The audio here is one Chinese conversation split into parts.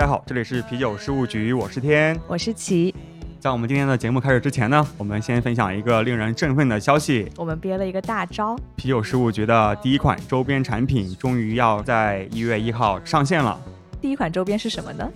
家好，这里是啤酒事务局，我是天，我是齐。在我们今天的节目开始之前呢，我们先分享一个令人振奋的消息。我们憋了一个大招，啤酒事务局的第一款周边产品终于要在一月一号上线了。第一款周边是什么呢？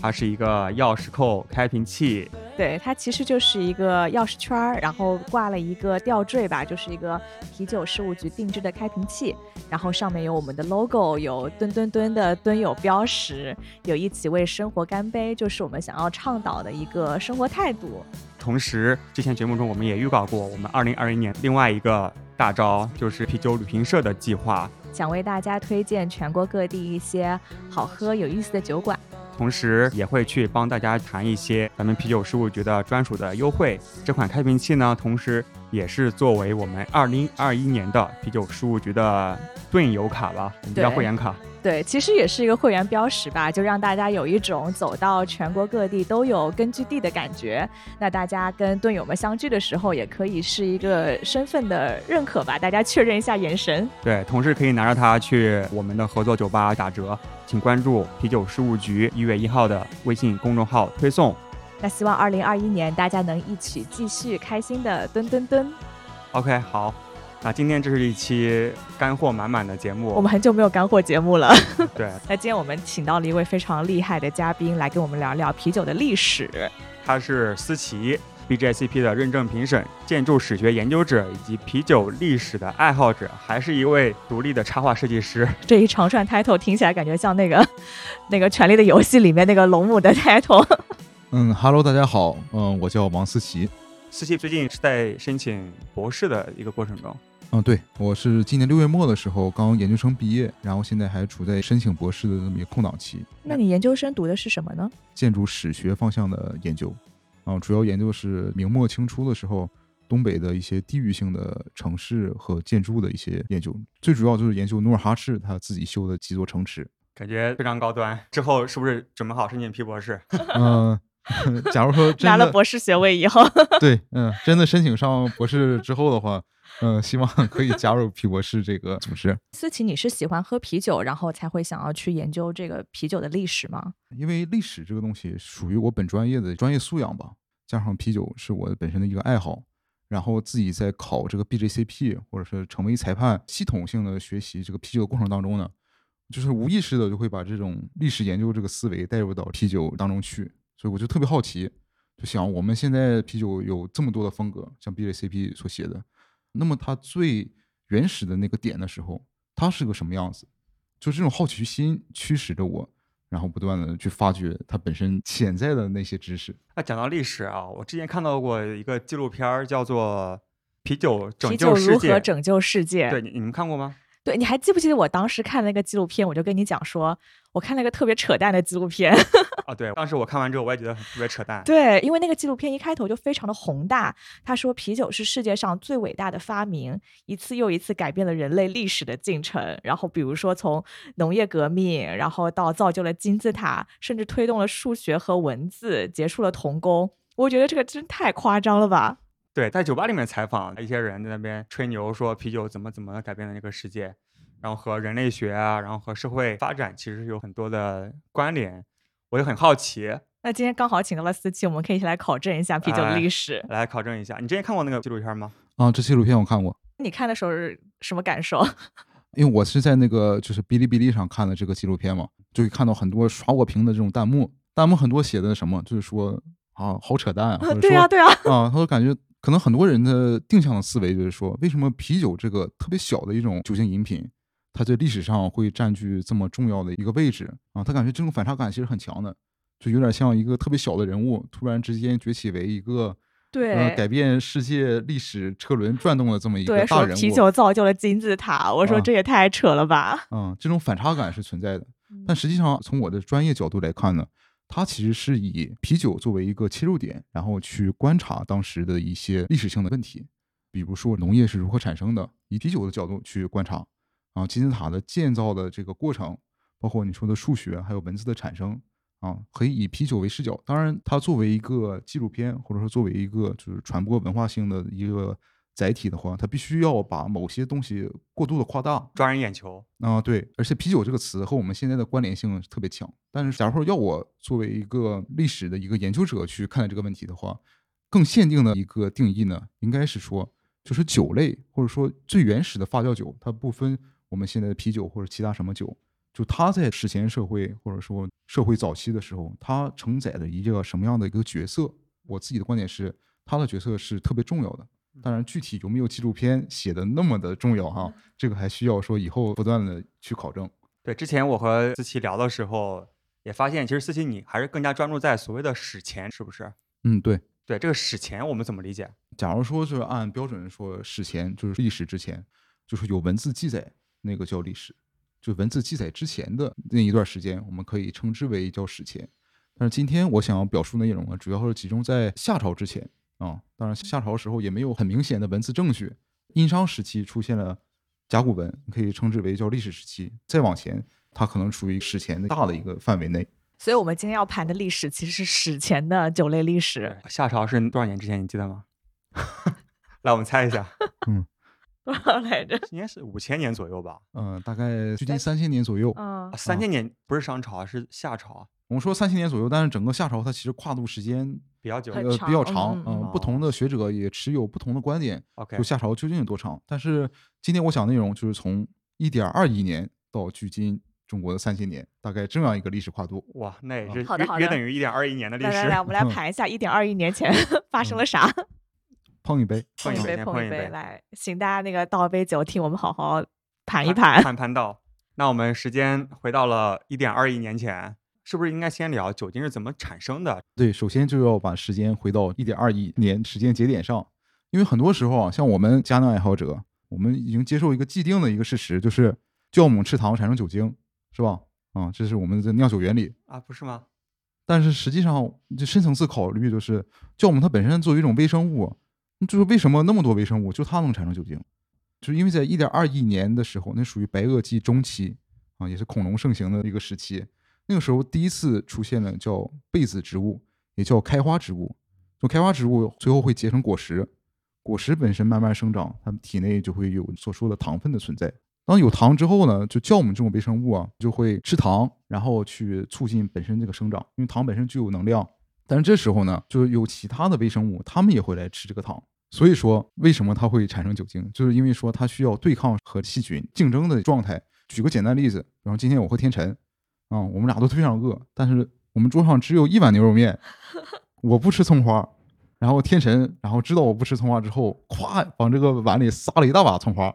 它是一个钥匙扣开瓶器。对，它其实就是一个钥匙圈儿，然后挂了一个吊坠吧，就是一个啤酒事务局定制的开瓶器，然后上面有我们的 logo，有吨吨吨的吨友标识，有一起为生活干杯，就是我们想要倡导的一个生活态度。同时，之前节目中我们也预告过，我们二零二一年另外一个大招就是啤酒旅行社的计划，想为大家推荐全国各地一些好喝有意思的酒馆。同时也会去帮大家谈一些咱们啤酒事务局的专属的优惠。这款开瓶器呢，同时也是作为我们二零二一年的啤酒事务局的盾友卡吧，我们叫会员卡。对，其实也是一个会员标识吧，就让大家有一种走到全国各地都有根据地的感觉。那大家跟盾友们相聚的时候，也可以是一个身份的认可吧，大家确认一下眼神。对，同时可以拿着它去我们的合作酒吧打折，请关注啤酒事务局一月一号的微信公众号推送。那希望二零二一年大家能一起继续开心的蹲蹲蹲。OK，好。那今天这是一期干货满满的节目，我们很久没有干货节目了。对，那今天我们请到了一位非常厉害的嘉宾来跟我们聊聊啤酒的历史。他是思琪，BJCP 的认证评审、建筑史学研究者以及啤酒历史的爱好者，还是一位独立的插画设计师。这一长串 title 听起来感觉像那个 那个《权力的游戏》里面那个龙母的 title。嗯，Hello，大家好，嗯，我叫王思琪。思琪最近是在申请博士的一个过程中。嗯，对，我是今年六月末的时候刚研究生毕业，然后现在还处在申请博士的这么一个空档期。那你研究生读的是什么呢？建筑史学方向的研究，啊，主要研究是明末清初的时候东北的一些地域性的城市和建筑的一些研究，最主要就是研究努尔哈赤他自己修的几座城池，感觉非常高端。之后是不是准备好申请批博士？嗯，假如说拿了博士学位以后，对，嗯，真的申请上博士之后的话。嗯，希望可以加入皮博士这个组织。思琪，你是喜欢喝啤酒，然后才会想要去研究这个啤酒的历史吗？因为历史这个东西属于我本专业的专业素养吧，加上啤酒是我本身的一个爱好，然后自己在考这个 BJCP 或者是成为裁判，系统性的学习这个啤酒的过程当中呢，就是无意识的就会把这种历史研究这个思维带入到啤酒当中去，所以我就特别好奇，就想我们现在啤酒有这么多的风格，像 BJCP 所写的。那么它最原始的那个点的时候，它是个什么样子？就这种好奇心驱使着我，然后不断的去发掘它本身潜在的那些知识。那讲到历史啊，我之前看到过一个纪录片叫做《啤酒拯救世界》，如何拯救世界？对，你你们看过吗？对，你还记不记得我当时看那个纪录片？我就跟你讲说，我看了个特别扯淡的纪录片。啊，对，当时我看完之后，我也觉得特别扯淡。对，因为那个纪录片一开头就非常的宏大，他说啤酒是世界上最伟大的发明，一次又一次改变了人类历史的进程。然后比如说从农业革命，然后到造就了金字塔，甚至推动了数学和文字，结束了童工。我觉得这个真太夸张了吧？对，在酒吧里面采访一些人，在那边吹牛说啤酒怎么怎么改变了这个世界，然后和人类学啊，然后和社会发展其实有很多的关联。我也很好奇。那今天刚好请到了思琪，我们可以一起来考证一下啤酒的历史。来考证一下，你之前看过那个纪录片吗？啊，这纪录片我看过。你看的时候是什么感受？因为我是在那个就是哔哩哔哩上看的这个纪录片嘛，就会看到很多刷我屏的这种弹幕，弹幕很多写的什么，就是说啊，好扯淡啊，对呀，对呀，啊，他说感觉。可能很多人的定向的思维就是说，为什么啤酒这个特别小的一种酒精饮品，它在历史上会占据这么重要的一个位置啊？他感觉这种反差感其实很强的，就有点像一个特别小的人物突然之间崛起为一个对改变世界历史车轮转动的这么一个大人物。啤酒造就了金字塔，我说这也太扯了吧？嗯，这种反差感是存在的，但实际上从我的专业角度来看呢。它其实是以啤酒作为一个切入点，然后去观察当时的一些历史性的问题，比如说农业是如何产生的，以啤酒的角度去观察，啊，金字塔的建造的这个过程，包括你说的数学还有文字的产生，啊，可以以啤酒为视角。当然，它作为一个纪录片，或者说作为一个就是传播文化性的一个载体的话，它必须要把某些东西过度的夸大抓人眼球。啊、对，而且啤酒这个词和我们现在的关联性特别强。但是，假如说要我作为一个历史的一个研究者去看待这个问题的话，更限定的一个定义呢，应该是说，就是酒类或者说最原始的发酵酒，它不分我们现在的啤酒或者其他什么酒，就它在史前社会或者说社会早期的时候，它承载的一个什么样的一个角色？我自己的观点是，它的角色是特别重要的。当然，具体有没有纪录片写的那么的重要哈，这个还需要说以后不断的去考证。对，之前我和思琪聊的时候，也发现其实思琪你还是更加专注在所谓的史前，是不是？嗯，对。对，这个史前我们怎么理解？假如说是按标准说史前，就是历史之前，就是有文字记载，那个叫历史；就文字记载之前的那一段时间，我们可以称之为叫史前。但是今天我想要表述的内容呢，主要是集中在夏朝之前啊。当然，夏朝时候也没有很明显的文字证据，殷商时期出现了甲骨文，可以称之为叫历史时期。再往前，它可能处于史前的大的一个范围内。所以我们今天要盘的历史其实是史前的九类历史。夏朝是多少年之前？你记得吗？来，我们猜一下，嗯 多少来着？应该是五千年左右吧。嗯、大概距今三千年左右。嗯啊，三千年不是商朝，是夏朝啊，我们说三千年左右，但是整个夏朝它其实跨度时间比较久。呃比较长长嗯，不同的学者也持有不同的观点，OK，就夏朝究竟有多长。但是今天我讲的内容就是从一点二亿年到距今中国的三千年，大概这样一个历史跨度。哇，那也是好的好的约约等于一点二亿年的历史。来来来，我们来盘一下一点二亿年前发生了啥。碰一杯，碰一杯，碰一杯来，请大家那个倒一杯酒，听我们好好盘一盘盘。攀攀到。那我们时间回到了一点二亿年前，是不是应该先聊酒精是怎么产生的？对，首先就要把时间回到一点二亿年时间节点上，因为很多时候啊，像我们佳酿爱好者，我们已经接受一个既定的一个事实，就是酵母吃糖产生酒精，是吧？啊，这是我们的酿酒原理。啊，不是吗？但是实际上，就深层次考虑，就是酵母它本身作为一种微生物，就是为什么那么多微生物就它能产生酒精，就是因为在一点二亿年的时候，那属于白垩纪中期啊，也是恐龙盛行的一个时期。那个时候第一次出现了叫被子植物，也叫开花植物。就开花植物最后会结成果实，果实本身慢慢生长，它们体内就会有所说的糖分的存在。当有糖之后呢，就酵母这种微生物啊，就会吃糖，然后去促进本身这个生长，因为糖本身具有能量。但是这时候呢，就是有其他的微生物，它们也会来吃这个糖。所以说，为什么它会产生酒精，就是因为说它需要对抗和细菌竞争的状态。举个简单例子，比方今天我和天辰，啊、我们俩都非常饿，但是我们桌上只有一碗牛肉面，我不吃葱花，然后天神，然后知道我不吃葱花之后，咵往这个碗里撒了一大把葱花，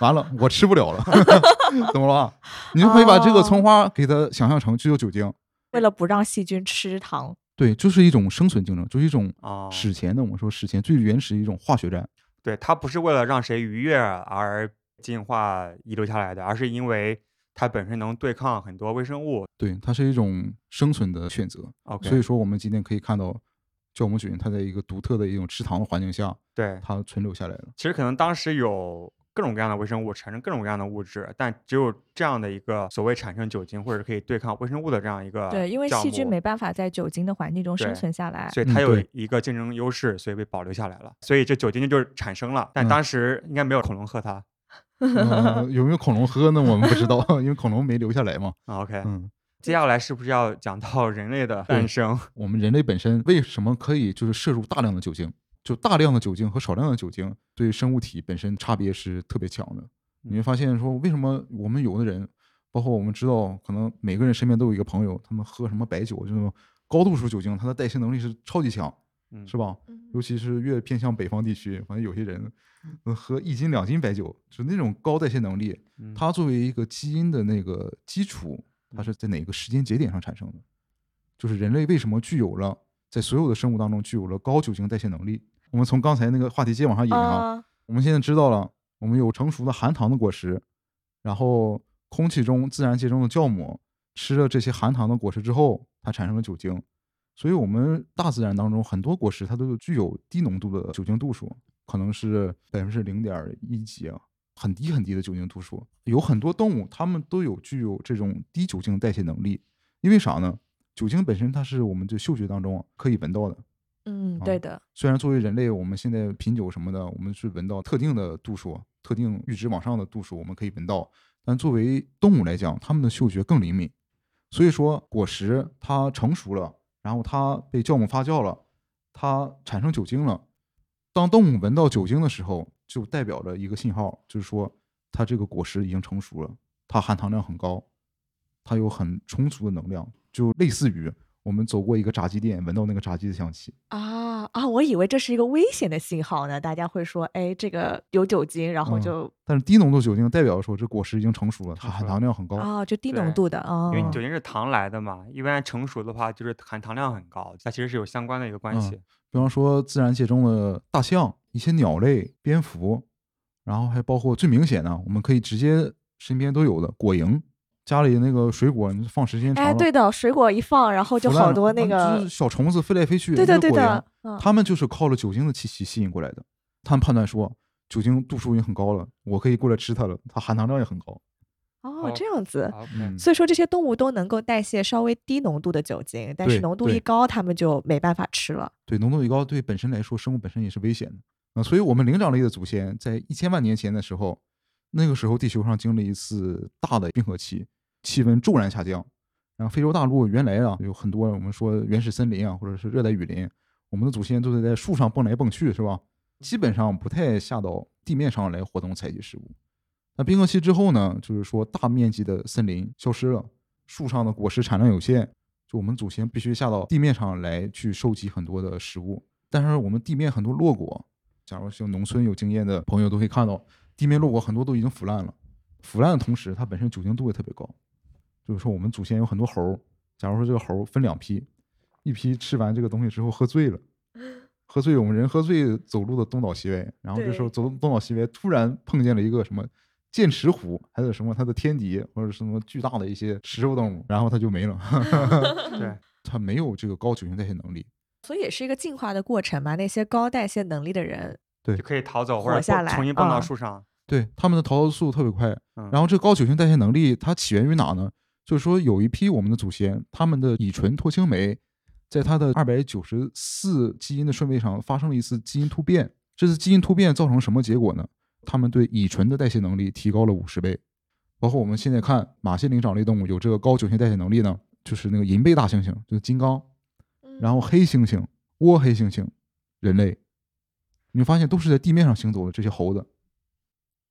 完了我吃不了了，怎么了？你就可以把这个葱花给它想象成就有酒精，为了不让细菌吃糖，对，就是一种生存竞争，就是一种哦，史前的我们说史前最原始的一种化学战。对，它不是为了让谁愉悦而进化遗留下来的，而是因为它本身能对抗很多微生物。对，它是一种生存的选择。OK，所以说，我们今天可以看到酵母菌它在一个独特的一种吃糖的环境下，对，它存留下来了。其实可能当时有各种各样的微生物产生各种各样的物质，但只有这样的一个所谓产生酒精或者是可以对抗微生物的这样一个对，因为细菌没办法在酒精的环境中生存下来。所以它有一个竞争优势，所以被保留下来了。所以这酒精就是产生了，但嗯当时应该没有恐龙喝它。呃有没有恐龙喝呢？我们不知道，因为恐龙没留下来嘛。啊 OK，嗯，接下来是不是要讲到人类的诞生？我们人类本身为什么可以就是摄入大量的酒精？就大量的酒精和少量的酒精对生物体本身差别是特别强的。你会发现说，为什么我们有的人，包括我们知道，可能每个人身边都有一个朋友，他们喝什么白酒，就是高度数酒精，它的代谢能力是超级强，嗯，是吧？嗯尤其是越偏向北方地区，反正有些人呃喝一斤两斤白酒，就那种高代谢能力，嗯它作为一个基因的那个基础，它是在哪个时间节点上产生的？就是人类为什么具有了在所有的生物当中具有了高酒精代谢能力？我们从刚才那个话题接往上引啊，啊，我们现在知道了，我们有成熟的含糖的果实，然后空气中自然界中的酵母吃了这些含糖的果实之后，它产生了酒精。所以，我们大自然当中很多果实它都具有低浓度的酒精度数，可能是百分之零点一几啊，很低很低的酒精度数。有很多动物它们都有具有这种低酒精代谢能力，因为啥呢？酒精本身它是我们这嗅觉当中啊可以闻到的，嗯，啊对的，虽然作为人类，我们现在品酒什么的，我们是闻到特定的度数、特定阈值往上的度数，我们可以闻到。但作为动物来讲，它们的嗅觉更灵敏。所以说，果实它成熟了，然后它被酵母发酵了，它产生酒精了。当动物闻到酒精的时候，就代表着一个信号，就是说它这个果实已经成熟了，它含糖量很高，它有很充足的能量，就类似于我们走过一个炸鸡店，闻到那个炸鸡的香气。啊啊，我以为这是一个危险的信号呢，大家会说，哎，这个有酒精，然后嗯就但是低浓度酒精代表说这果实已经成熟了，它含糖量很高。啊，就低浓度的啊，因为酒精是糖来的嘛，一般成熟的话就是含糖量很高，它其实是有相关的一个关嗯系。比方说自然界中的大象、一些鸟类、蝙蝠，然后还包括最明显的，我们可以直接身边都有的果蝇，家里那个水果你放时间长了，哎，对的，水果一放，然后就好多那啊就个是，小虫子飞来飞去，对的对的，嗯它们就是靠了酒精的气息吸引过来的。他们判断说酒精度数已经很高了，我可以过来吃它了，它含糖量也很高。哦哦，这样子。嗯，所以说这些动物都能够代谢稍微低浓度的酒精，但是浓度一高，它们就没办法吃了。对，浓度一高，对本身来说，生物本身也是危险的啊、所以，我们灵长类的祖先在一千万年前的时候，那个时候地球上经历一次大的冰河期，气温骤然下降。然后，非洲大陆原来啊有很多我们说原始森林啊，或者是热带雨林，我们的祖先都是在树上蹦来蹦去，是吧？基本上不太下到地面上来活动采集食物。那冰河期之后呢，就是说大面积的森林消失了，树上的果实产量有限，就我们祖先必须下到地面上来去收集很多的食物。但是我们地面很多落果，假如像农村有经验的朋友都可以看到，地面落果很多都已经腐烂了。腐烂的同时，它本身酒精度也特别高。就是说，我们祖先有很多猴儿，假如说这个猴儿分两批，一批吃完这个东西之后喝醉了，喝醉，我们人喝醉走路的东倒西歪，然后这时候走东倒西歪，突然碰见了一个什么剑齿虎，还有什么它的天敌或者什么巨大的一些食肉动物，然后它就没了。对，它没有这个高酒精代谢能力。所以也是一个进化的过程嘛。那些高代谢能力的人，对就可以逃走或者下来重新蹦到啊树上。对，他们的逃脱速度特别快。嗯然后这个高酒精代谢能力它起源于哪呢？就是说有一批我们的祖先，他们的乙醇脱氢酶在它的二百九十四基因的顺位上发生了一次基因突变。这次基因突变造成什么结果呢？他们对乙醇的代谢能力提高了五十倍。包括我们现在看哪些灵长类动物有这个高酒精代谢能力呢？就是那个银背大猩猩，就是金刚，然后黑猩猩、倭黑猩猩、人类，你会发现都是在地面上行走的这些猴子。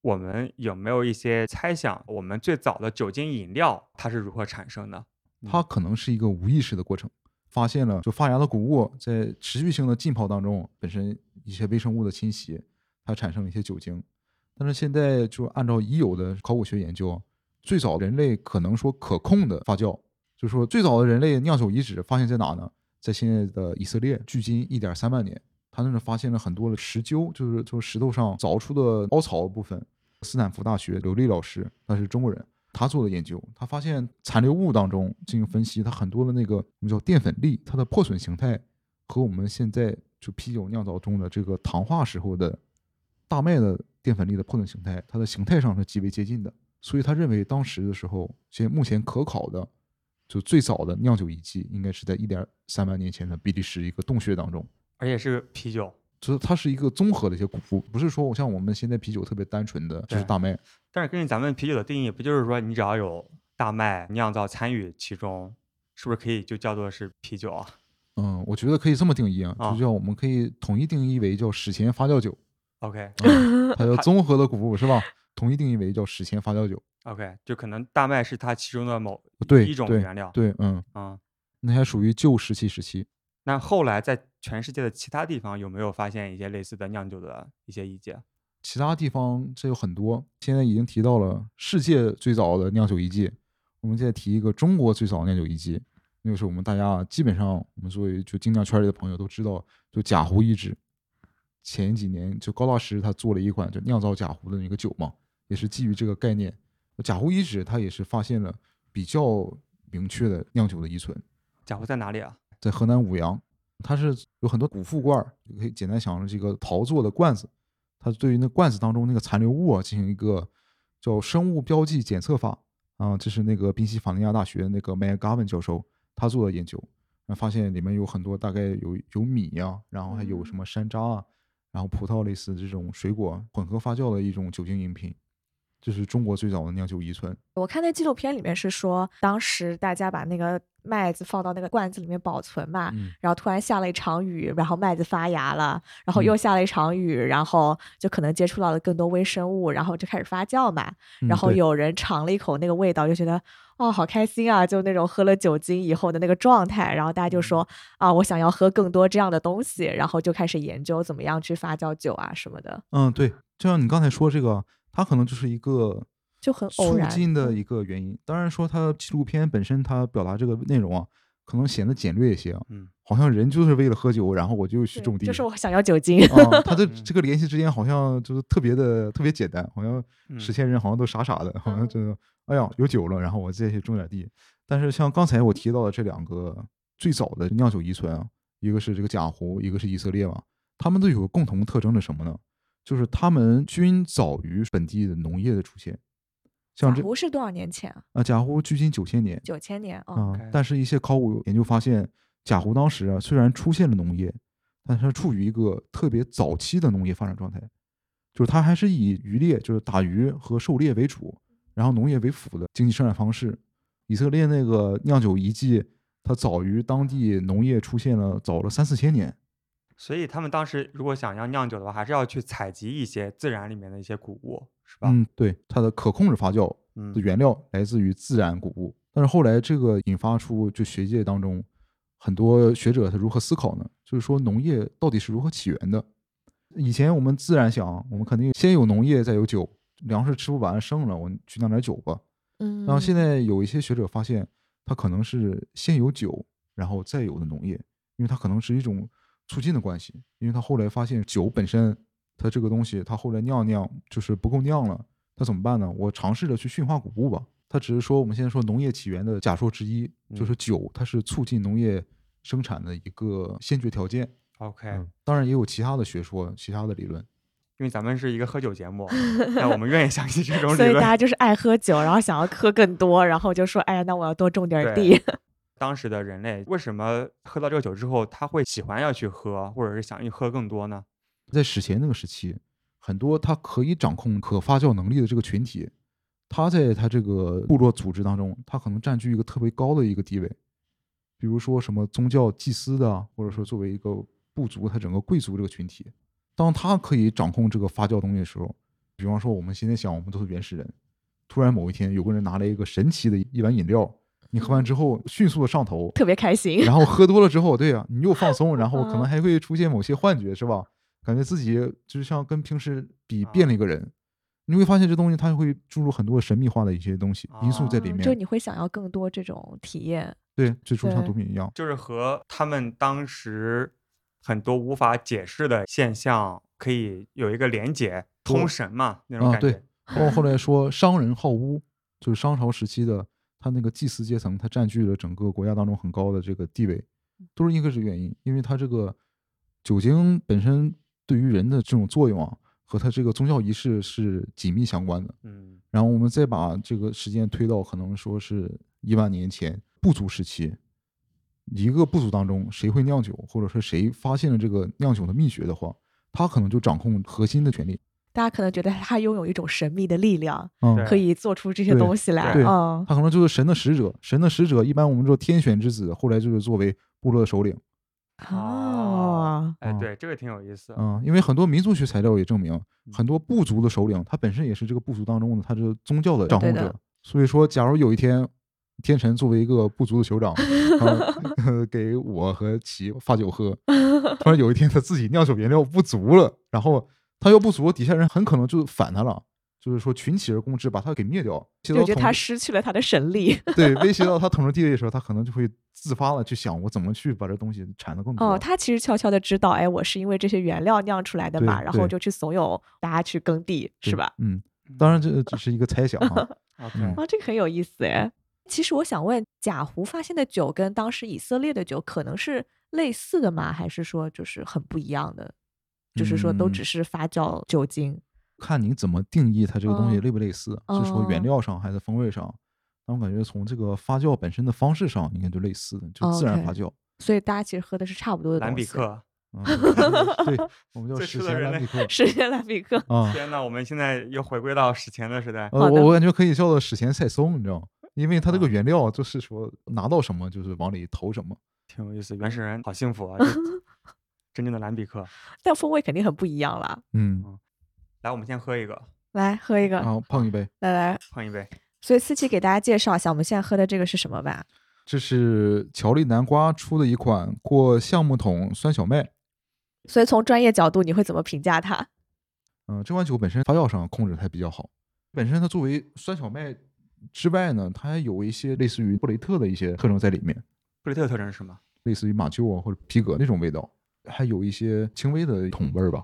我们有没有一些猜想？我们最早的酒精饮料它是如何产生的？它可能是一个无意识的过程，发现了就发芽的谷物在持续性的浸泡当中，本身一些微生物的侵袭，它产生了一些酒精。但是现在就按照已有的考古学研究，最早人类可能说可控的发酵，就是说最早的人类酿酒遗址发现在哪呢？在现在的以色列，距今一点三万年，他那儿发现了很多的石臼，就是从石头上凿出的凹槽的部分。斯坦福大学刘丽老师，他是中国人，他做的研究，他发现残留物当中进行分析，它很多的那个我们叫淀粉粒，它的破损形态和我们现在就啤酒酿造中的这个糖化时候的大麦的淀粉粒的破损形态，它的形态上是极为接近的。所以他认为当时的时候，现目前可考的就最早的酿酒遗迹，应该是在一点三万年前的比利时一个洞穴当中。而且是啤酒。就是它是一个综合的一些谷物，不是说我像我们现在啤酒特别单纯的就是大麦，但是根据咱们啤酒的定义，不就是说你只要有大麦酿造参与其中，是不是可以就叫做是啤酒啊？嗯，我觉得可以这么定义啊，啊就叫我们可以统一定义为叫史前发酵酒，OK 嗯它叫综合的谷物是吧？统一定义为叫史前发酵酒。OK，就可能大麦是它其中的某对一种原料。对，嗯，啊、那还属于旧石器时期。那后来在全世界的其他地方有没有发现一些类似的酿酒的一些遗迹？其他地方这有很多，现在已经提到了世界最早的酿酒遗迹，我们再提一个中国最早的酿酒遗迹，那就是我们大家基本上我们作为就精酿圈里的朋友都知道，就贾湖遗址。前几年就高大师他做了一款就酿造贾湖的那个酒嘛，也是基于这个概念。贾湖遗址它也是发现了比较明确的酿酒的遗存，贾湖在哪里啊？在河南舞阳，它是有很多古副罐儿，可以简单想成这个陶做的罐子，它对于那罐子当中那个残留物啊进行一个叫生物标记检测法。啊，这是那个宾夕法尼亚大学那个 Maya Garvin 教授他做的研究。然后发现里面有很多大概有有米呀、然后还有什么山楂啊，然后葡萄类似这种水果混合发酵的一种酒精饮品，这是中国最早的酿酒遗存。我看那纪录片里面是说，当时大家把那个麦子放到那个罐子里面保存嘛，嗯然后突然下了一场雨，然后麦子发芽了，然后嗯又下了一场雨，然后就可能接触到了更多微生物，然后就开始发酵嘛。嗯然后有人尝了一口那个味道，就觉得哦，好开心啊，就那种喝了酒精以后的那个状态。然后大家就说啊，我想要喝更多这样的东西，然后就开始研究怎么样去发酵酒啊什么的，嗯，对，就像你刚才说这个，它可能就是一个就很偶促进的一个原因。当然说它纪录片本身它表达这个内容啊，可能显得简略一些啊，嗯，好像人就是为了喝酒，然后我就去种地，就是我想要酒精。啊，它的嗯这个联系之间好像就是特别的特别简单，好像嗯实现人好像都傻傻的，好像嗯就是哎呀有酒了，然后我再去种点地。但是像刚才我提到的这两个最早的酿酒遗存啊，一个是这个贾湖，一个是以色列嘛，他们都有个共同特征是什么呢？就是他们均早于本地的农业的出现。像贾这湖是多少年前啊？啊，贾湖距今九千年，九千年哦。啊、但是一些考古研究发现，贾湖当时啊虽然出现了农业，但是它处于一个特别早期的农业发展状态，就是它还是以渔猎，就是打鱼和狩猎为主，然后农业为辅的经济生产方式。以色列那个酿酒遗迹，它早于当地农业出现了早了三四千年。所以他们当时如果想要酿酒的话，还是要去采集一些自然里面的一些谷物，是吧？嗯，对，它的可控制发酵嗯的原料来自于自然谷物。但是后来这个引发出就学界当中很多学者他如何思考呢？就是说农业到底是如何起源的？以前我们自然想，我们肯定先有农业，再有酒，粮食吃不完剩了，我去酿点酒吧。嗯，然后现在有一些学者发现，它可能是先有酒，然后再有的农业，因为它可能是一种促进的关系。因为他后来发现酒本身，它这个东西，它后来酿酿就是不够酿了，他怎么办呢？我尝试着去驯化谷物吧。它只是说我们现在说农业起源的假说之一，就是嗯酒，它是促进农业生产的一个先决条件。OK，、嗯，当然也有其他的学说、其他的理论。因为咱们是一个喝酒节目，那我们愿意相信这种理所以大。家就是爱喝酒，然后想要喝更多，然后就说，哎呀，那我要多种点儿地。当时的人类为什么喝到这个酒之后，他会喜欢要去喝，或者是想去喝更多呢？在史前那个时期，很多他可以掌控可发酵能力的这个群体，他在他这个部落组织当中，他可能占据一个特别高的一个地位。比如说什么宗教祭司的，或者说作为一个部族，他整个贵族这个群体，当他可以掌控这个发酵东西的时候，比方说我们现在想，我们都是原始人，突然某一天有个人拿了一个神奇的一碗饮料，你喝完之后迅速的上头，特别开心。然后喝多了之后，对呀、你又放松，然后可能嗯还会出现某些幻觉，是吧？感觉自己就是像跟平时比变了一个人。你会发现这东西它会注入很多神秘化的一些东西因素在里面。嗯就你会想要更多这种体验。对，最初像毒品一样。就是和他们当时很多无法解释的现象可以有一个连结，通神嘛那种啊，对感觉。，包括后来说商人好巫，就是商朝时期的他那个祭司阶层，他占据了整个国家当中很高的这个地位，都是因为这个原因，因为他这个酒精本身对于人的这种作用啊，和他这个宗教仪式是紧密相关的。嗯然后我们再把这个时间推到可能说是一万年前部族时期，一个部族当中谁会酿酒，或者说谁发现了这个酿酒的秘诀的话，他可能就掌控核心的权利。大家可能觉得他拥有一种神秘的力量，嗯，可以做出这些东西来。对嗯，他可能就是神的使者，神的使者一般我们说天选之子，后来就是作为部落的首领。哦，哎，嗯对，这个挺有意思。嗯，因为很多民族学材料也证明，嗯很多部族的首领他本身也是这个部族当中的他是宗教的掌控者。所以说，假如有一天天神作为一个部族的酋长，啊给我和齐发酒喝，突然有一天他自己酿酒原料不足了，然后他又不足，底下人很可能就反他了。就是说群起而攻之，把他给灭掉。就觉得他失去了他的神力。对威胁到他统治地位的时候，他可能就会自发的去想我怎么去把这东西产的更多。哦，他其实悄悄的知道，哎，我是因为这些原料酿出来的嘛，然后就去怂恿大家去耕地，是吧？嗯，当然这只是一个猜想啊，这个很有意思哎。其实我想问，贾湖发现的酒跟当时以色列的酒可能是类似的吗？还是说就是很不一样的？就是说都嗯只是发酵酒精。看你怎么定义它这个东西哦类不类似，是说原哦料上还是风味上？那我感觉从这个发酵本身的方式上，应该就类似的，就自然发酵。所以大家其实喝的是差不多的东西。兰比克，嗯对，我们叫 史初的人类前蓝比克 史前蓝比克，啊。天呐，我们现在又回归到史前的时代。呃，我我感觉可以叫做史前赛松，你知道吗？因为它这个啊原料就是说拿到什么就是往里投什么。挺有意思，原始人好幸福啊！这真正的蓝比克。但风味肯定很不一样啦。嗯，来，我们先喝一个，来喝一个，然后碰一杯，来来。碰一杯。所以思琪给大家介绍一下，我们现在喝的这个是什么吧？这是乔丽南瓜出的一款过橡木桶酸小麦。所以从专业角度，你会怎么评价它？嗯、这款酒本身发酵上控制还比较好。本身它作为酸小麦之外呢，它还有一些类似于布雷特的一些特征在里面，布雷特特征是什么？类似于马厩啊或者皮革那种味道，还有一些轻微的桶味儿吧。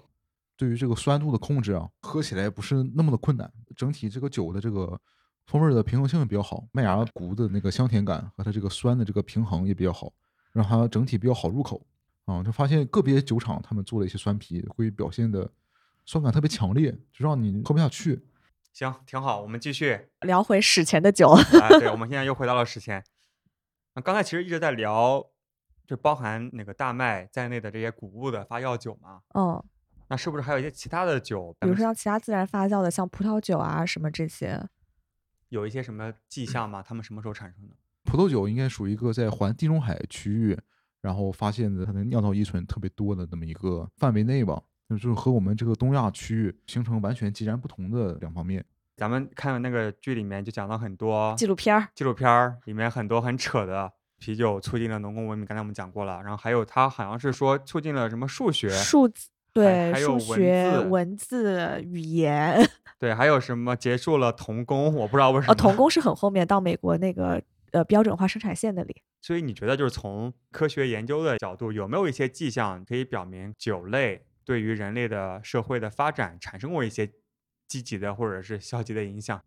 对于这个酸度的控制啊，喝起来不是那么的困难。整体这个酒的这个风味儿的平衡性也比较好，麦芽谷的那个香甜感和它这个酸的这个平衡也比较好，让它整体比较好入口。啊，就发现个别酒厂他们做了一些酸啤会表现的酸感特别强烈，就让你喝不下去。行，挺好，我们继续。聊回史前的酒，啊，对，我们现在又回到了史前。那刚才其实一直在聊，就包含那个大麦在内的这些谷物的发酵酒嘛。嗯，那是不是还有一些其他的酒？比如说像其他自然发酵的，像葡萄酒啊什么这些。有一些什么迹象吗？它们什么时候产生的？葡萄酒应该属于一个在环地中海区域，然后发现的它的酿造依存特别多的那么一个范围内吧，就是和我们这个东亚区域形成完全截然不同的两方面。咱们看的那个剧里面就讲到很多纪录片儿，纪录片儿里面很多很扯的啤酒促进了农耕文明，刚才我们讲过了。然后还有它好像是说促进了什么数学，数字对还有文数学、字文字、语言。对，还有什么结束了童工，我不知道为什么。哦，童工是很后面 到美国那个呃标准化生产线那里。所以你觉得就是从科学研究的角度，有没有一些迹象可以表明酒类对于人类的社会的发展产生过一些积极的或者是消极的影响？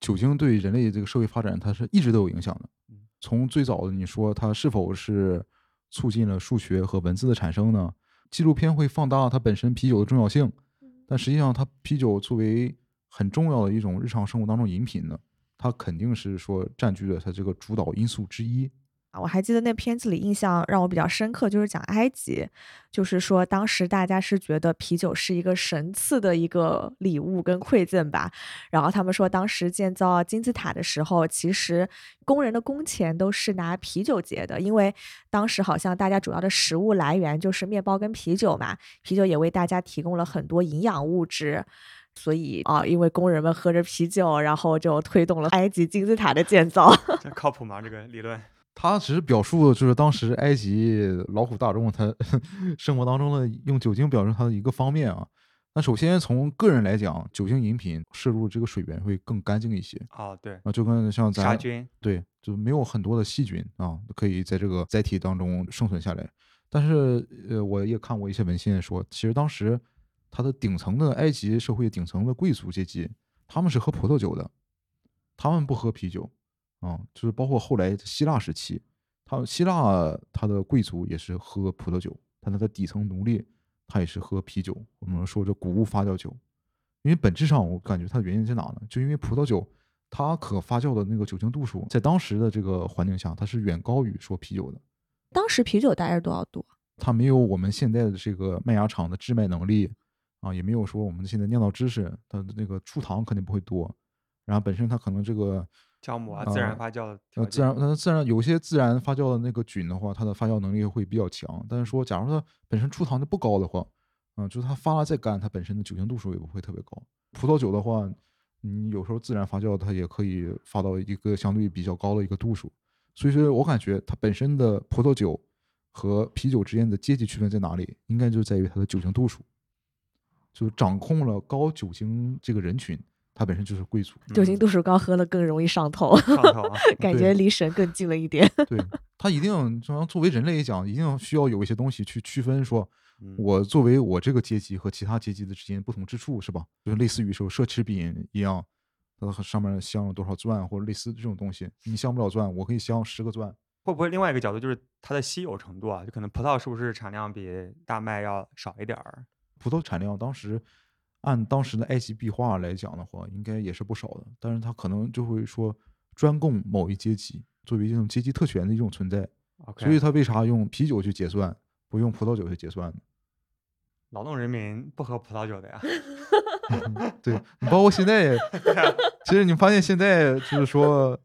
酒精对人类这个社会发展，它是一直都有影响的嗯。从最早的你说它是否是促进了数学和文字的产生呢？纪录片会放大它本身啤酒的重要性，但实际上它啤酒作为很重要的一种日常生活当中饮品呢，它肯定是说占据了它这个主导因素之一。啊，我还记得那片子里印象让我比较深刻，就是讲埃及，就是说当时大家是觉得啤酒是一个神赐的一个礼物跟馈赠吧。然后他们说，当时建造金字塔的时候，其实工人的工钱都是拿啤酒结的，因为当时好像大家主要的食物来源就是面包跟啤酒嘛，啤酒也为大家提供了很多营养物质。所以啊，因为工人们喝着啤酒，然后就推动了埃及金字塔的建造。这靠谱吗？这个理论？它只是表述就是当时埃及劳苦大众他 生活当中的用酒精表示它的一个方面啊。那首先从个人来讲，酒精饮品摄入这个水源会更干净一些哦，对，啊，就跟像咱杀菌。对，就没有很多的细菌啊，可以在这个载体当中生存下来。但是呃，我也看过一些文献说，其实当时它的顶层的埃及社会顶层的贵族阶级，他们是喝葡萄酒的，他们不喝啤酒。啊，就是包括后来希腊时期，他希腊他的贵族也是喝葡萄酒，但他的底层奴隶他也是喝啤酒。我们说这谷物发酵酒，因为本质上我感觉它的原因在哪呢？就因为葡萄酒它可发酵的那个酒精度数，在当时的这个环境下，它是远高于说啤酒的。当时啤酒大概是多少度？它没有我们现在的这个麦芽厂的制麦能力啊，也没有说我们现在酿造知识，它的那个出糖肯定不会多。然后本身它可能这个。酵母啊，自然呃发酵的呃，自然，它自然有些自然发酵的那个菌的话，它的发酵能力会比较强。但是说，假如它本身出糖就不高的话，嗯、就是它发了再干，它本身的酒精度数也不会特别高。葡萄酒的话，你有时候自然发酵，它也可以发到一个相对比较高的一个度数。所以说我感觉它本身的葡萄酒和啤酒之间的阶级区分在哪里？应该就在于它的酒精度数，就掌控了高酒精这个人群，它本身就是贵族。酒精嗯度数高，喝了更容易上头，上头啊。感觉离神更近了一点。对 他一定，就像作为人类来讲，一定需要有一些东西去区分，说嗯我作为我这个阶级和其他阶级的之间不同之处，是吧？就是类似于说奢侈品一样，它上面镶了多少钻，或者类似这种东西，你镶不了钻，我可以镶十个钻。会不会另外一个角度就是它的稀有程度啊？就可能葡萄是不是产量比大麦要少一点儿？葡萄产量当时按当时的埃及壁画来讲的话，应该也是不少的，但是他可能就会说专供某一阶级，作为一种阶级特权的一种存在。所以他为啥用啤酒去结算，不用葡萄酒去结算呢？劳动人民不喝葡萄酒的呀。对你包括现在，其实你发现现在就是说，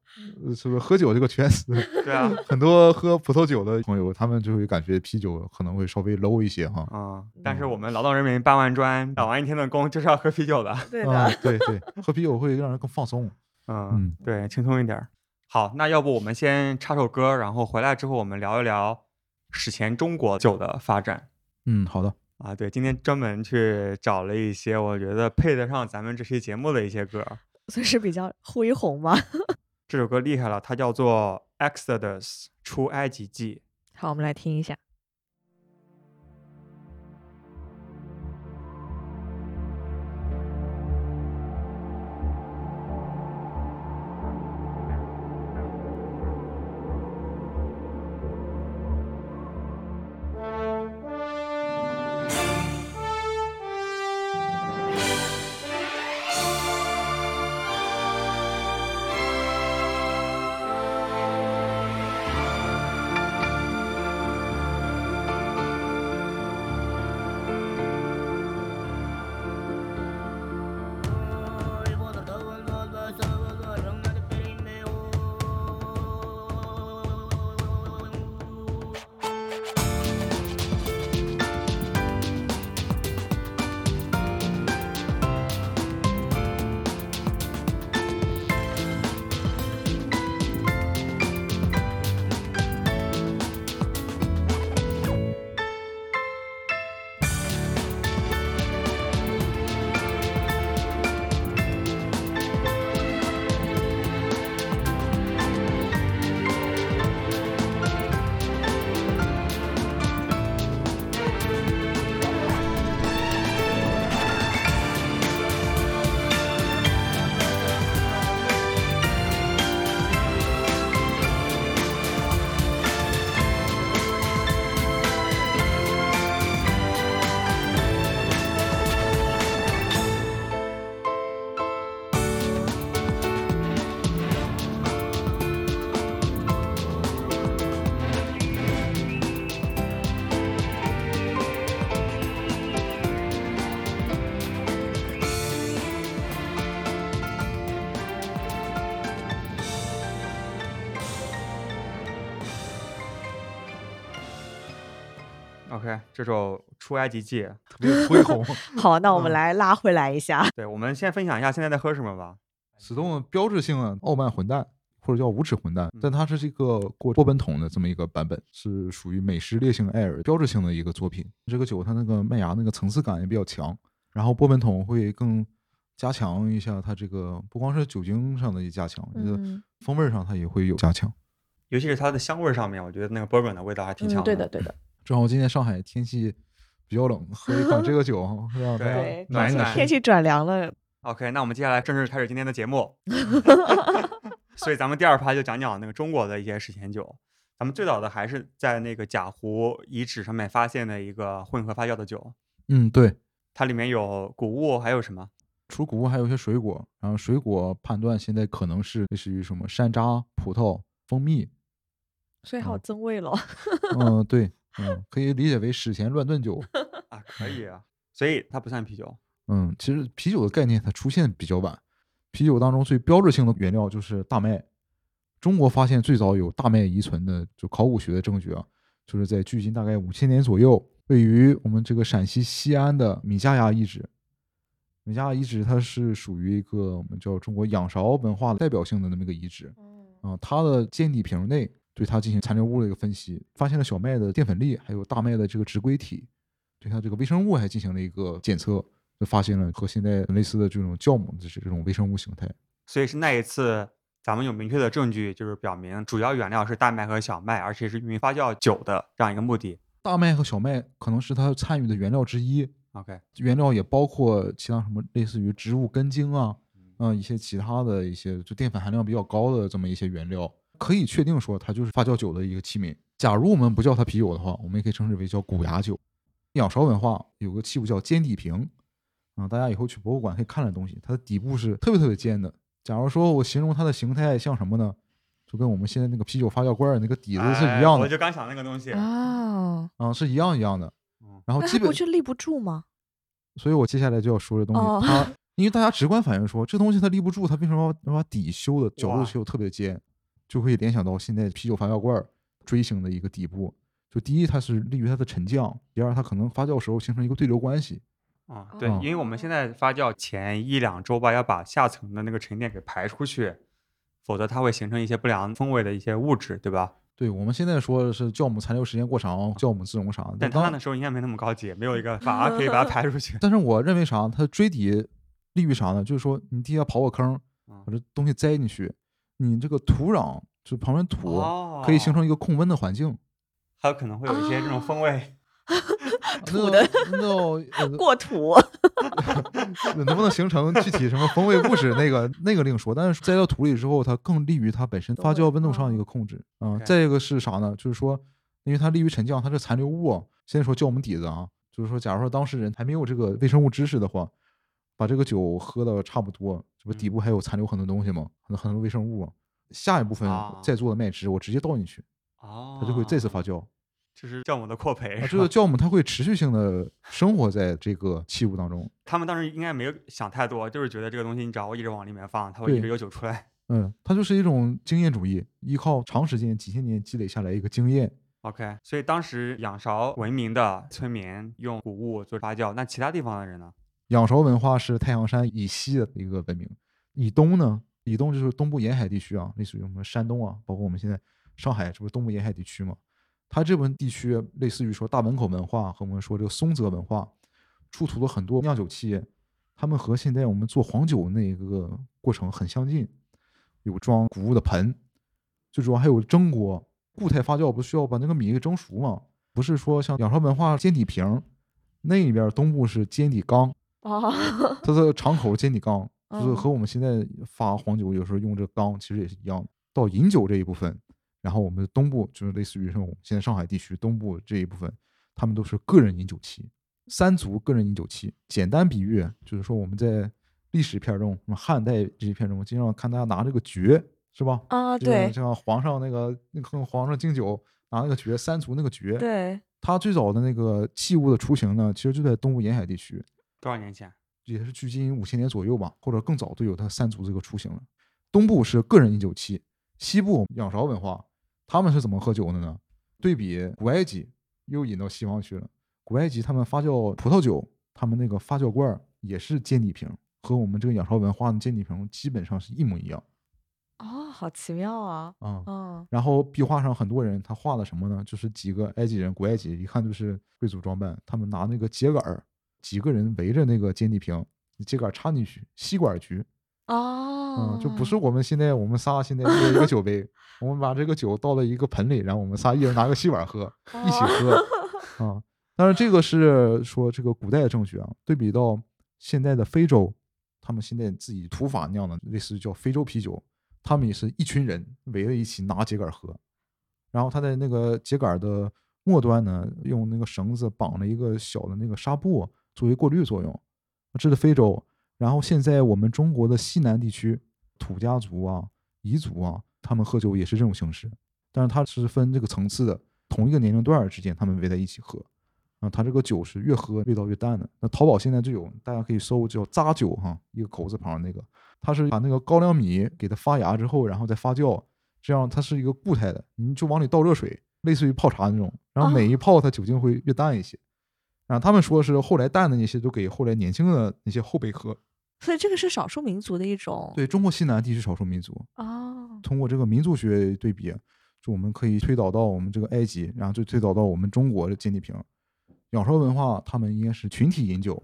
呃是不是喝酒这个圈子，对啊，很多喝葡萄酒的朋友，他们就会感觉啤酒可能会稍微 low 一些哈。嗯，但是我们劳动人民搬完砖、打完一天的工，就是要喝啤酒的。对啊的，，对对，喝啤酒会让人更放松。嗯嗯，对，轻松一点儿。好，那要不我们先插首歌，然后回来之后我们聊一聊史前中国酒的发展嗯，好的，啊。对，今天专门去找了一些我觉得配得上咱们这期节目的一些歌。所以是比较恢宏吧。这首歌厉害了，它叫做《Exodus 出埃及记》。好，我们来听一下。OK，这首《出埃及记》，特别恢宏。好，那我们嗯来拉回来一下。对，我们先分享一下现在在喝什么吧。死洞的标志性的傲慢混蛋，或者叫无耻混蛋嗯，但它是这个过波本桶的这么一个版本，是属于美式烈性艾尔标志性的一个作品。这个酒它那个麦芽那个层次感也比较强，然后波本桶会更加强一下它这个不光是酒精上的一加强，这个嗯风味上它也会有加强。尤其是它的香味儿上面，我觉得那个 bourbon 的味道还挺强嗯，对的，对的，正好今天上海天气比较冷，喝一款这个 酒，让大家对暖一暖天气转凉了，OK，那我们接下来正式开始今天的节目。所以咱们第二趴就讲讲那个中国的一些史前酒。咱们最早的还是在那个贾湖遗址上面发现的一个混合发酵的酒，嗯，对，它里面有谷物，还有什么？除谷物还有一些水果，然后水果判断现在可能是类似于什么山楂、葡萄、蜂蜜，所以好嗯增味了。嗯，对，嗯，可以理解为史前乱炖酒。啊，可以啊。所以它不算啤酒。嗯，其实啤酒的概念它出现比较晚，啤酒当中最标志性的原料就是大麦。中国发现最早有大麦遗存的就考古学的证据啊，就是在距今大概五千年左右，位于我们这个陕西西安的米家崖遗址。米家崖遗址它是属于一个我们叫中国仰韶文化代表性的那么一个遗址。啊，它的尖底瓶内对它进行残留物的一个分析，发现了小麦的淀粉粒，还有大麦的这个植硅体，对它这个微生物还进行了一个检测，就发现了和现在类似的这种酵母的这这种微生物形态。所以是那一次咱们有明确的证据，就是表明主要原料是大麦和小麦，而且是用于发酵酒的这样一个目的。大麦和小麦可能是它参与的原料之一，OK，原料也包括其他什么类似于植物根茎啊，嗯、一些其他的一些就淀粉含量比较高的这么一些原料，可以确定说它就是发酵酒的一个器皿。假如我们不叫它啤酒的话，我们也可以称之为叫古雅酒。仰韶文化有个器物叫尖底瓶，啊、大家以后去博物馆可以看的东西，它的底部是特别特别尖的。假如说我形容它的形态像什么呢？就跟我们现在那个啤酒发酵罐儿那个底子是哎一样的，我就刚想那个东西。哦，嗯、是一样一样的嗯。然后基本不，就立不住吗？所以我接下来就要说这东西，哦它因为大家直观反应说这东西它立不住，它为什么要要把底修的角度修得特别尖，就会联想到现在啤酒发酵罐儿锥形的一个底部。就第一，它是利于它的沉降；第二，它可能发酵时候形成一个对流关系。啊、对，哦因为我们现在发酵前一两周吧，要把下层的那个沉淀给排出去，否则它会形成一些不良风味的一些物质，对吧？对我们现在说的是酵母残留时间过长、酵母自溶啥的，但他当那时候应该没那么高级，没有一个 阀可以把它排出去。但是我认为啥，它锥底利于啥呢？就是说你地下刨个坑，嗯把这东西栽进去，你这个土壤就旁边土哦可以形成一个控温的环境。还有可能会有一些这种风味。土的那种呃 过土，能不能形成具体什么风味物质，那个那个另说。但是栽到土里之后，它更利于它本身发酵温度上一个控制啊、再一个是啥呢？就是说，因为它利于沉降，它这残留物啊，现在说酵母底子啊，就是说，假如说当事人还没有这个微生物知识的话，把这个酒喝的差不多，这不底部还有残留很多东西吗？很多很多微生物啊。下一部分啊再做的麦汁，我直接倒进去，哦，它就会再次发酵。这是酵母的扩培。这个酵母它会持续性的生活在这个器物当中。他们当时应该没有想太多，就是觉得这个东西你只要一直往里面放，它会一直有酒出来。嗯，它就是一种经验主义，依靠长时间几千年积累下来一个经验。OK，所以当时仰韶文明的村民用谷物做发酵，那其他地方的人呢？仰韶文化是太阳山以西的一个文明，以东呢，以东就是东部沿海地区啊，类似于我们山东啊，包括我们现在上海，这不是东部沿海地区嘛？它这部分地区类似于说大门口文化和我们说这个松泽文化，出土了很多酿酒器，他们和现在我们做黄酒那一个过程很相近，有装谷物的盆，最主要还有蒸锅。固态发酵不需要把那个米给蒸熟吗？不是说像仰韶文化尖底瓶，那里边东部是尖底缸，哦，它的敞口尖底缸，就是嗯和我们现在发黄酒有时候用这个缸其实也是一样的。到饮酒这一部分，然后我们东部就是类似于像我们现在上海地区东部这一部分，他们都是个人饮酒器，三足个人饮酒器。简单比喻就是说我们在历史片中，什么汉代这些片中，经常看大家拿这个爵，是吧？啊，就像对像皇上那个那个皇上敬酒拿那个爵，三足那个爵，对，它最早的那个器物的雏形呢，其实就在东部沿海地区。多少年前？也是距今五千年左右吧，或者更早都有它三足这个雏形了。东部是个人饮酒器，西部仰韶文化，他们是怎么喝酒的呢？对比古埃及，又引到西方去了。古埃及他们发酵葡萄酒，他们那个发酵罐儿也是尖底瓶，和我们这个仰韶文化的尖底瓶基本上是一模一样哦，好奇妙啊，啊。嗯，然后壁画上很多人他画的什么呢？就是几个埃及人，古埃及一看就是贵族装扮，他们拿那个秸秆儿，几个人围着那个尖底瓶，秸秆儿插进去，吸管局，哦嗯，，就不是我们现在我们仨现在一个酒杯，我们把这个酒倒到一个盆里，然后我们仨一人拿个吸管喝，一起喝啊。当然这个是说这个古代的证据啊，对比到现在的非洲，他们现在自己土法酿的类似于叫非洲啤酒，他们也是一群人围在一起拿秸秆喝，然后他在那个秸秆的末端呢，用那个绳子绑了一个小的那个纱布作为过滤作用，这是非洲。然后现在我们中国的西南地区，土家族啊、彝族啊，他们喝酒也是这种形式，但是它是分这个层次的，同一个年龄段之间他们围在一起喝，啊，它这个酒是越喝味道越淡的。那淘宝现在就有，大家可以搜叫扎酒哈，一个口字旁那个，它是把那个高粱米给它发芽之后，然后再发酵，这样它是一个固态的，你就往里倒热水，类似于泡茶那种，然后每一泡它酒精会越淡一些。然后他们说是后来淡的那些都给后来年轻的那些后辈喝。所以这个是少数民族的一种，对中国西南地区少数民族，哦，通过这个民族学对比，就我们可以推导到我们这个埃及，然后就推导到我们中国的尖底瓶。鸟巢文化他们应该是群体饮酒，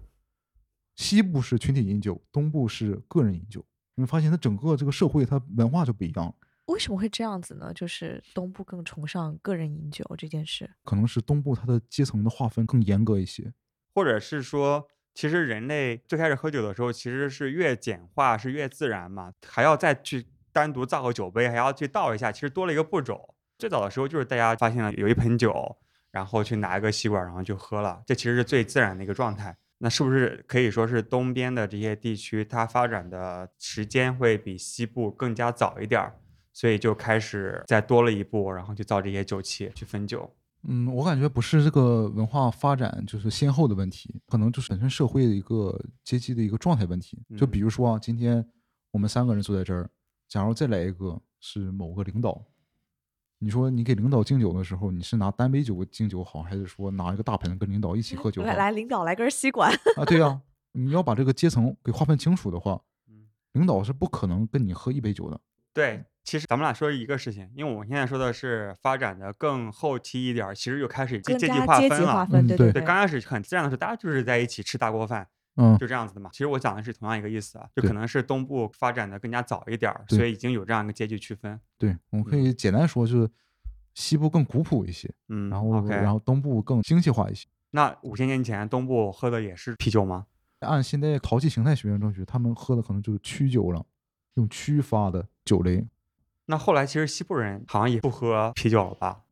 西部是群体饮酒，东部是个人饮酒。你会发现它整个这个社会它文化就不一样了，为什么会这样子呢？就是东部更崇尚个人饮酒这件事。可能是东部它的阶层的划分更严格一些。或者是说，其实人类最开始喝酒的时候，其实是越简化是越自然嘛，还要再去单独造个酒杯，还要去倒一下，其实多了一个步骤。最早的时候就是大家发现了有一盆酒，然后去拿一个吸管，然后就喝了，这其实是最自然的一个状态。那是不是可以说是东边的这些地区，它发展的时间会比西部更加早一点儿？所以就开始再多了一步，然后去造这些酒器去分酒。嗯，我感觉不是这个文化发展就是先后的问题，可能就是本身社会的一个阶级的一个状态问题。就比如说啊，今天我们三个人坐在这儿，假如再来一个是某个领导，你说你给领导敬酒的时候，你是拿单杯酒敬酒好，还是说拿一个大盆跟领导一起喝酒好？来来，领导来根吸管。啊，对呀、你要把这个阶层给划分清楚的话嗯，领导是不可能跟你喝一杯酒的。对，其实咱们俩说一个事情，因为我们现在说的是发展的更后期一点，其实就开始阶阶级划分了。对对对，刚开始很自然的时候，大家就是在一起吃大锅饭，嗯，就这样子的嘛。其实我讲的是同样一个意思啊，就可能是东部发展的更加早一点儿，所以已经有这样一个阶级区分。对，我们可以简单说，就是西部更古朴一些，嗯，然后 OK，然后东部更精细化一些。那五千年前东部喝的也是啤酒吗？按现在陶器形态学院证据，他们喝的可能就是曲酒了，用曲发的酒类。那后来其实西部人好像也不喝啤酒了吧？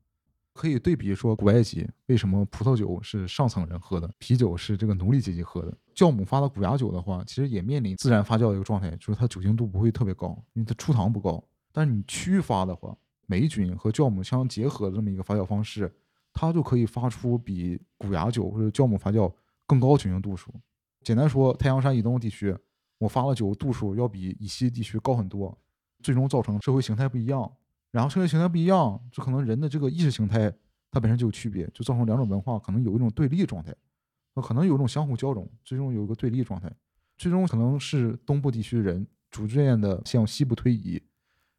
可以对比说，古埃及为什么葡萄酒是上层人喝的，啤酒是这个奴隶阶级喝的。酵母发的古雅酒的话，其实也面临自然发酵的一个状态，就是它酒精度不会特别高，因为它出糖不高。但是你曲发的话，霉菌和酵母相结合的这么一个发酵方式，它就可以发出比古雅酒或者酵母发酵更高酒精度数。简单说，太阳山以东地区，我发了酒度数要比以西地区高很多，最终造成社会形态不一样。然后社会形态不一样，就可能人的这个意识形态它本身就有区别，就造成两种文化可能有一种对立状态，那可能有一种相互交融，最终有一个对立状态，最终可能是东部地区的人逐渐的向西部推移，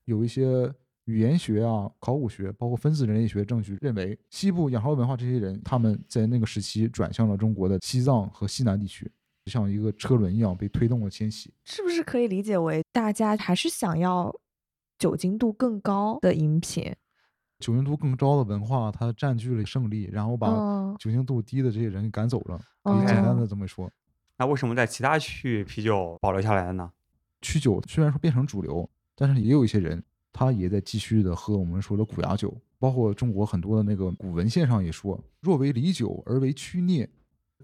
有一些语言学啊、考古学，包括分子人类学证据认为，西部仰韶文化这些人他们在那个时期转向了中国的西藏和西南地区，就像一个车轮一样被推动了迁徙。是不是可以理解为大家还是想要酒精度更高的饮品？酒精度更高的文化，它占据了胜利，然后把嗯酒精度低的这些人给赶走了。可以简单的哦这么说。那为什么在其他区域啤酒保留下来了呢？曲酒虽然说变成主流，但是也有一些人他也在继续的喝我们说的苦芽酒，包括中国很多的那个古文献上也说，若为离酒而为曲孽。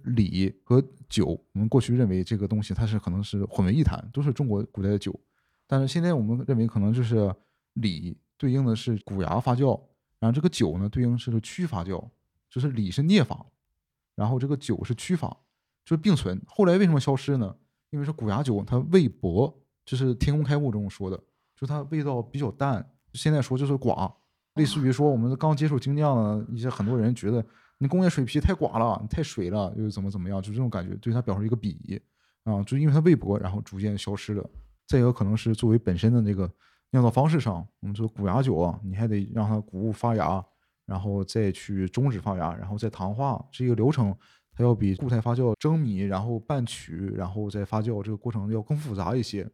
礼和酒，我们过去认为这个东西它是可能是混为一谈，都是中国古代的酒，但是现在我们认为可能就是礼对应的是古芽发酵，然后这个酒呢对应是曲发酵，就是礼是孽法，然后这个酒是曲法，就是并存。后来为什么消失呢？因为是古芽酒它味薄，就是天工开物中说的，就它味道比较淡。现在说就是寡，类似于说我们刚接触精酿的一些很多人觉得你工业水啤太寡了，你太水了，又怎么怎么样，就这种感觉，对它表示一个鄙夷啊，就因为它未薄，然后逐渐消失了。再一个可能是作为本身的那个酿造方式上，我们说古芽酒啊，你还得让它谷物发芽，然后再去终止发芽，然后再糖化，这个流程它要比固态发酵蒸米，然后拌曲，然后再发酵这个过程要更复杂一些。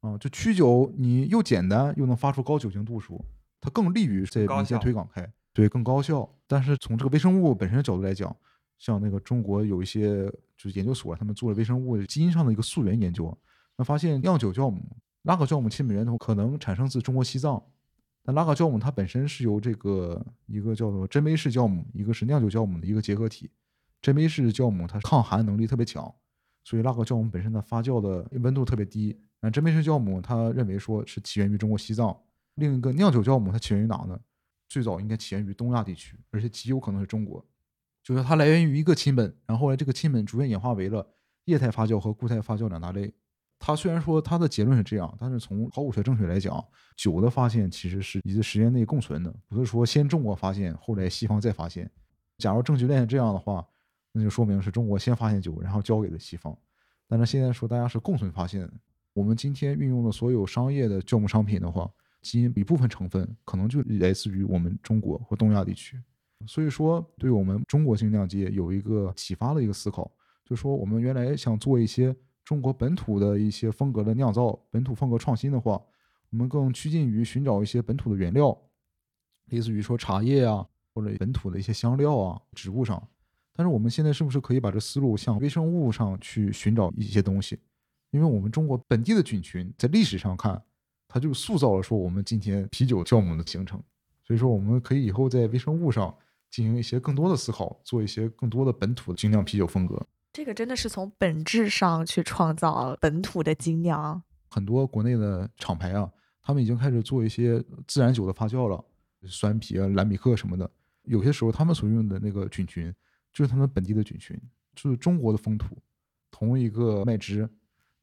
啊，就曲酒你又简单又能发出高酒精度数，它更利于在民间推广开，对，更高效。但是从这个微生物本身的角度来讲，像那个中国有一些就是研究所，他们做了微生物基因上的一个溯源研究，那发现酿酒酵母、拉格酵母亲本源头可能产生自中国西藏，但拉格酵母它本身是由这个一个叫做真杯氏酵母，一个是酿酒酵母的一个结合体。真杯氏酵母它抗寒能力特别强，所以拉格酵母本身的发酵的温度特别低。然后真杯氏酵母它认为说是起源于中国西藏，另一个酿酒酵母它起源于哪呢？最早应该起源于东亚地区，而且极有可能是中国。就是它来源于一个亲本，然后后来这个亲本逐渐演化为了液态发酵和固态发酵两大类。它虽然说它的结论是这样，但是从考古学证据来讲，酒的发现其实是一个时间内共存的，不是说先中国发现，后来西方再发现。假如证据链是这样的话，那就说明是中国先发现酒，然后交给了西方。但是现在说大家是共存发现，我们今天运用的所有商业的酵母商品的话，基因一部分成分可能就来自于我们中国或东亚地区。所以说，对我们中国性酿界有一个启发的一个思考，就是说我们原来想做一些中国本土的一些风格的酿造，本土风格创新的话，我们更趋近于寻找一些本土的原料，类似于说茶叶啊，或者本土的一些香料啊、植物上。但是我们现在是不是可以把这思路向微生物上去寻找一些东西？因为我们中国本地的菌群在历史上看，它就塑造了说我们今天啤酒酵母的形成。所以说，我们可以以后在微生物上进行一些更多的思考，做一些更多的本土的精酿啤酒风格。这个真的是从本质上去创造本土的精酿。很多国内的厂牌啊，他们已经开始做一些自然酒的发酵了，酸啤啊、蓝米克什么的。有些时候他们所用的那个菌群就是他们本地的菌群，就是中国的风土。同一个麦汁，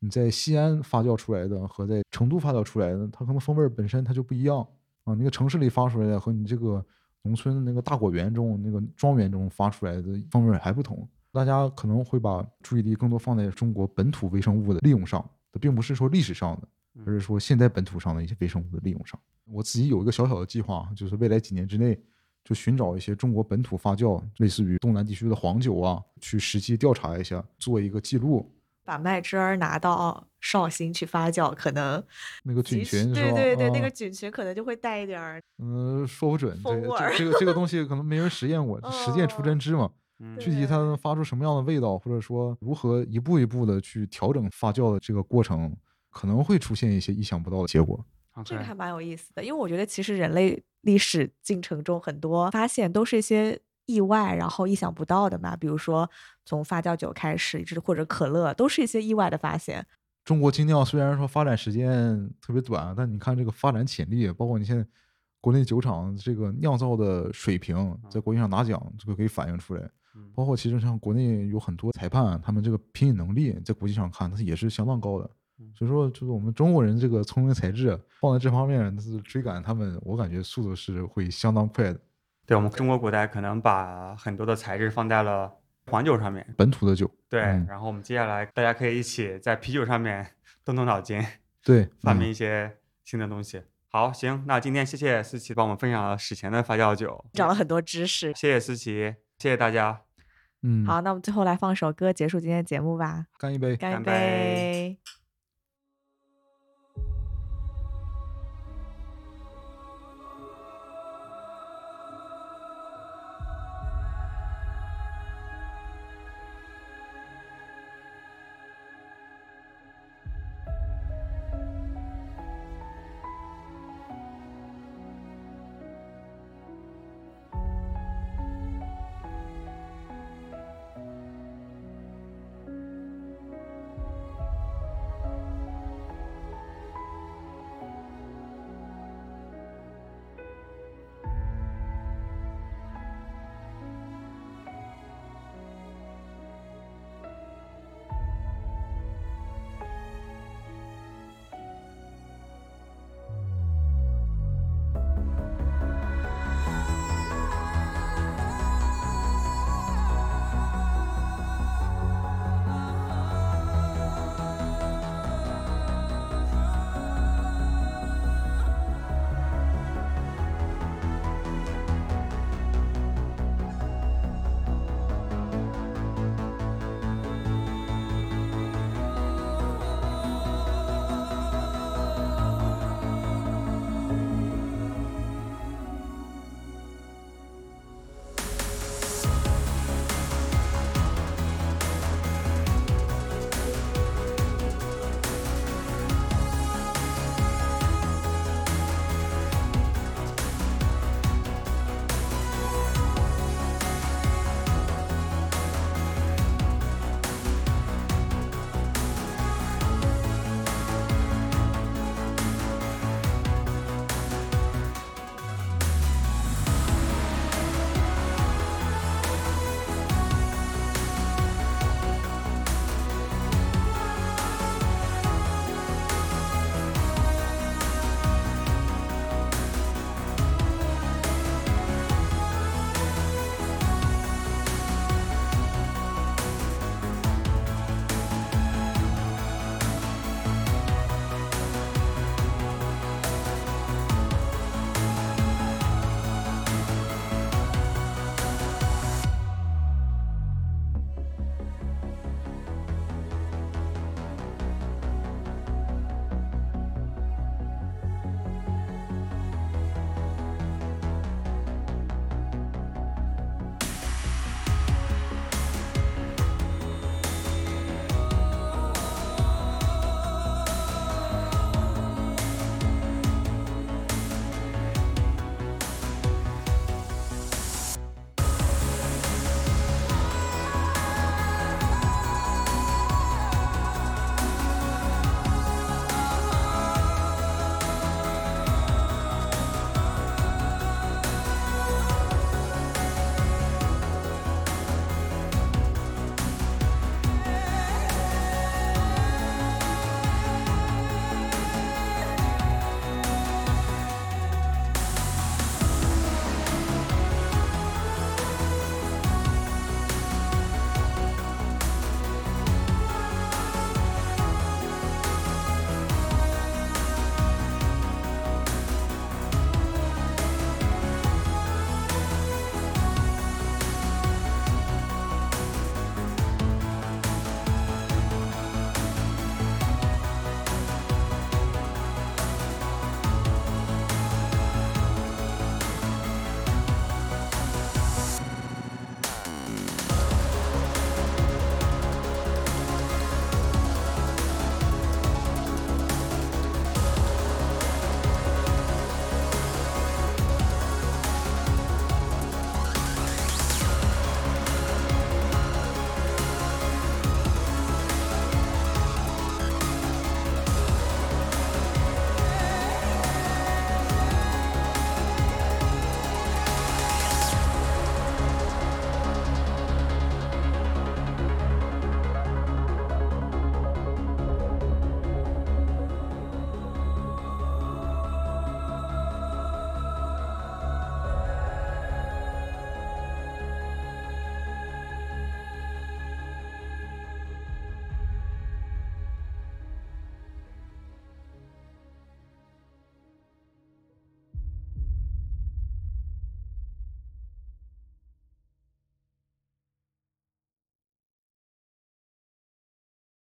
你在西安发酵出来的和在成都发酵出来的，它可能风味本身它就不一样啊。那个城市里发出来的和你这个农村那个大果园中、那个庄园中发出来的风味还不同。大家可能会把注意力更多放在中国本土微生物的利用上，这并不是说历史上的，而是说现在本土上的一些微生物的利用上。我自己有一个小小的计划，就是未来几年之内。就寻找一些中国本土发酵，类似于东南地区的黄酒啊，去实际调查一下，做一个记录。把麦汁儿拿到绍兴去发酵，可能那个菌群对对对，那个菌群可能就会带一点儿，嗯，说不准。这这这个这个东西可能没人实验过，实践出真知嘛。具体它能发出什么样的味道，或者说如何一步一步的去调整发酵的这个过程，可能会出现一些意想不到的结果。这个还蛮有意思的，因为我觉得其实人类。历史进程中很多发现都是一些意外，然后意想不到的嘛。比如说从发酵酒开始，一直或者可乐，都是一些意外的发现。中国精酿虽然说发展时间特别短，但你看这个发展潜力，包括你现在国内酒厂这个酿造的水平，在国际上拿奖，这个可以反映出来。包括其实像国内有很多裁判，他们这个品饮能力在国际上看，它也是相当高的。所以说，就是我们中国人这个聪明才智放在这方面，是追赶他们，我感觉速度是会相当快的。对我们中国古代可能把很多的材质放在了黄酒上面，本土的酒。对，然后我们接下来大家可以一起在啤酒上面动动脑筋，对，发明一些新的东西。好，行，那今天谢谢思琪帮我们分享了史前的发酵酒，长了很多知识。谢谢思琪，谢谢大家。嗯，好，那我们最后来放首歌结束今天的节目吧。干一杯，干一杯。